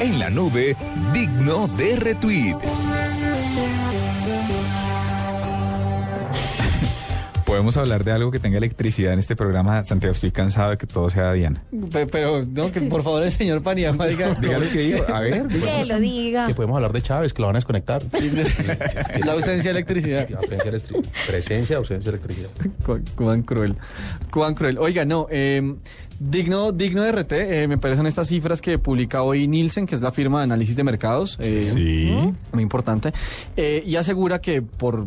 En la nube, digno de retweet. Podemos hablar de algo que tenga electricidad en este programa. Santiago, estoy cansado de que todo sea Diana. Pe- Pero, no, que por favor el señor Paniagua diga. Diga lo que digo. A ver. Que lo diga. Que podemos hablar de Chávez, que lo van a desconectar. La ausencia de electricidad. Ausencia de electri- Presencia, ausencia de electricidad. Cu- Cuán cruel. Cuán cruel. Oiga, no, eh, digno, digno de RT, eh, me parecen estas cifras que publica hoy Nielsen, que es la firma de análisis de mercados. eh, Sí. Muy importante. eh, y asegura que por,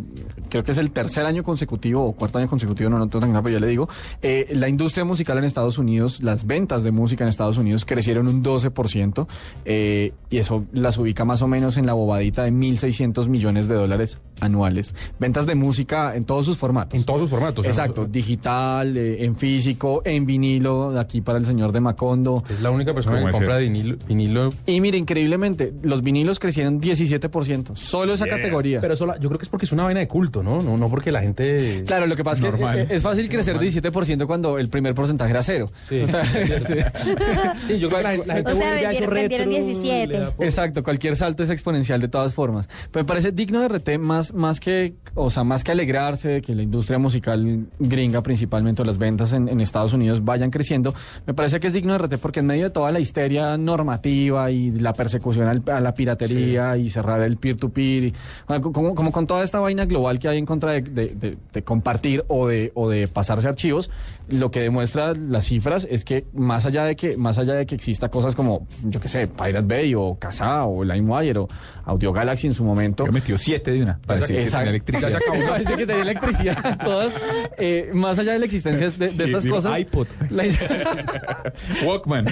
creo que es el tercer año consecutivo o cuarto año consecutivo, no, no tengo tan claro, pero ya le digo, eh, la industria musical en Estados Unidos, las ventas de música en Estados Unidos crecieron un 12%, eh, y eso las ubica más o menos en la bobadita de 1.600 millones de dólares anuales. Ventas de música en todos sus formatos. En todos sus formatos. Exacto, digital, eh, en físico, en vinilo, de aquí para el señor de Macondo. Es la única persona ¿Cómo que compra vinilo, vinilo. Y mire, increíblemente, los vinilos crecieron 17%, solo esa categoría. Pero eso la- yo creo que es porque es una vaina de culto, ¿no? No, no porque la gente. Claro, lo que pasa es que Normal. eh, es fácil crecer 17% cuando el primer porcentaje era cero. Sí. O sea, Sí, yo creo que la, la gente O sea, vendieron- vendieron retro, 17. le da por- Exacto, cualquier salto es exponencial de todas formas. Pero me parece digno de RT más, más que, o sea, más que alegrarse de que la industria musical gringa, principalmente o las ventas en, en Estados Unidos vayan creciendo. Me parece que es digno de RT porque en medio de toda la histeria normativa y la persecución al- a la piratería y cerrar el peer-to-peer, bueno, como, como con toda esta vaina global que hay en contra de, de- de- de compartir o de, o de pasarse archivos, lo que demuestra las cifras es que más allá de que, más allá de que exista cosas como, yo qué sé, Pirate Bay o Kazaa o LimeWire o Audio Galaxy en su momento. Yo metió siete de una. Que tiene electricidad. Parece que tenía electricidad. Todas, eh, más allá de la existencia de, estas cosas, iPod. la, Walkman.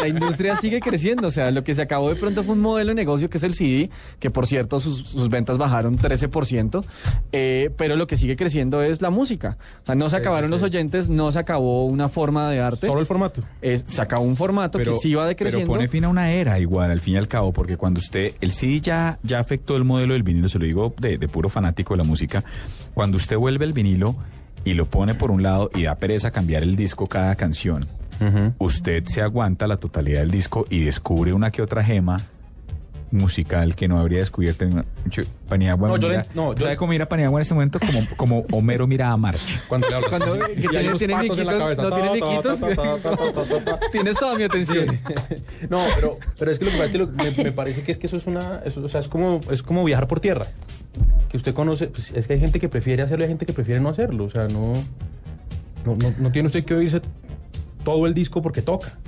la industria sigue creciendo. O sea, lo que se acabó de pronto fue un modelo de negocio que es el CD, que por cierto sus, sus ventas bajaron 13%, eh, pero lo que sigue creciendo es la música. O sea, no se acabaron los oyentes, no se acabó una forma de arte. Solo el formato. Es- se acabó un formato que sí va pero decreciendo. pone fin a una era igual, al fin y al cabo, porque cuando usted, el CD ya, ya afectó el modelo del vinilo, se lo digo de, de puro fanático de la música, cuando usted vuelve el vinilo y lo pone por un lado y da pereza cambiar el disco cada canción, usted se aguanta la totalidad del disco y descubre una que otra gema musical que no habría descubierto en Yo- Paniagua No, yo mira- le- no, yo- ¿sabe cómo mira Paniagua en este momento? Como, como Homero mira a March. Cuando le hablas. Cuando- que tiene- tiene cabeza. no tiene ta. Tienes toda mi atención. No, pero, pero es que lo que pasa es que lo- me, me parece que es que eso es una, eso, o sea, es como, es como viajar por tierra. Que usted conoce, pues, es que hay gente que prefiere hacerlo y hay gente que prefiere no hacerlo. O sea, no, no, no, no tiene usted que oírse todo el disco porque toca.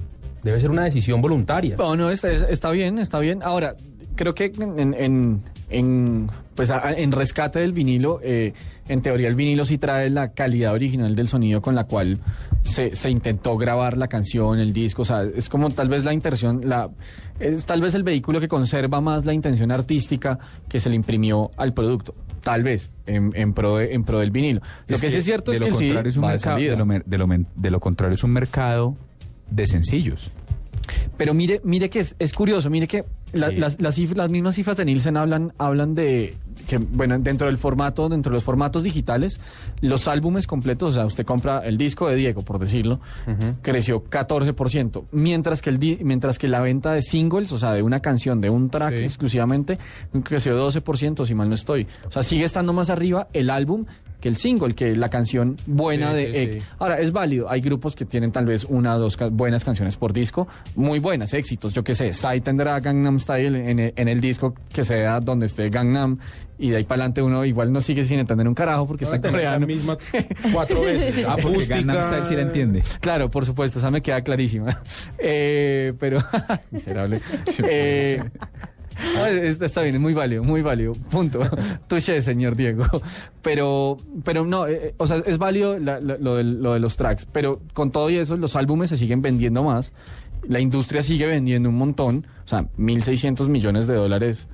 Debe ser una decisión voluntaria. No, no, está, está bien, está bien. Ahora, creo que en, en, en, pues, a- en rescate del vinilo, eh, en teoría el vinilo sí trae la calidad original del sonido con la cual se, se intentó grabar la canción, el disco. O sea, es como tal vez la intención, la, es tal vez el vehículo que conserva más la intención artística que se le imprimió al producto. Tal vez, en, en, pro, de- en pro del vinilo. Lo que, sí es cierto de es lo que el es un va de mercado, salida. de lo, de lo contrario es un mercado de sencillos. Pero mire, mire que es, es curioso, mire que la- Sí. las, las, cifras- las mismas cifras de Nielsen hablan, hablan de que, bueno, dentro del formato, dentro de los formatos digitales, los álbumes completos, o sea, usted compra el disco de Diego, por decirlo, creció 14%, mientras que, el mientras que la venta de singles, o sea, de una canción, de un track Sí. exclusivamente, creció 12%, si mal no estoy. O sea, sigue estando más arriba el álbum que el single, que la canción buena Sí, de sí, Egg. sí. Ahora, es válido. Hay grupos que tienen tal vez una o dos ca- buenas canciones por disco, muy buenas, éxitos. Yo qué sé, Sai tendrá Gangnam Style en el, en el disco que sea donde esté Gangnam y de ahí para adelante uno igual no sigue sin entender un carajo porque está en Tener la coreano. misma cuatro veces. Ah, porque Gangnam Style sí la entiende. Claro, por supuesto, esa me queda clarísima. Eh, pero, miserable. Eh, no, está, bien, es muy válido, muy válido. Punto. Touché, señor Diego. Pero, pero no, eh, o sea, es válido la- la- lo, de, lo de los tracks. Pero con todo y eso, los álbumes se siguen vendiendo más. La industria sigue vendiendo un montón. O sea, 1.600 millones de dólares.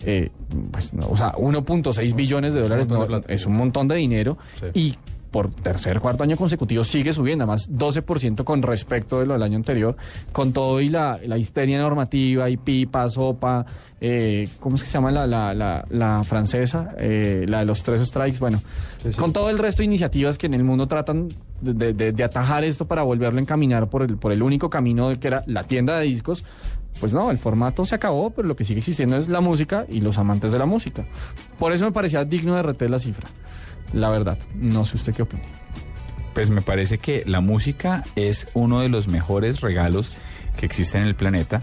eh, pues, no, o sea, 1.6 billones de dólares montón no, es un montón de dinero. Sí. Y por tercer, cuarto año consecutivo sigue subiendo, además 12% con respecto de lo del año anterior, con todo y la, la histeria normativa y pipa, sopa, eh, ¿cómo es que se llama la, la, la, la francesa? Eh, la de los tres strikes, bueno, Sí, sí. con todo el resto de iniciativas que en el mundo tratan de, de- de- de atajar esto para volverlo a encaminar por el, por el único camino que era la tienda de discos, Pues no, el formato se acabó, pero lo que sigue existiendo es la música y los amantes de la música. Por eso me parecía digno de RT la cifra. La verdad, no sé usted qué opina. Pues me parece que la música es uno de los mejores regalos que existen en el planeta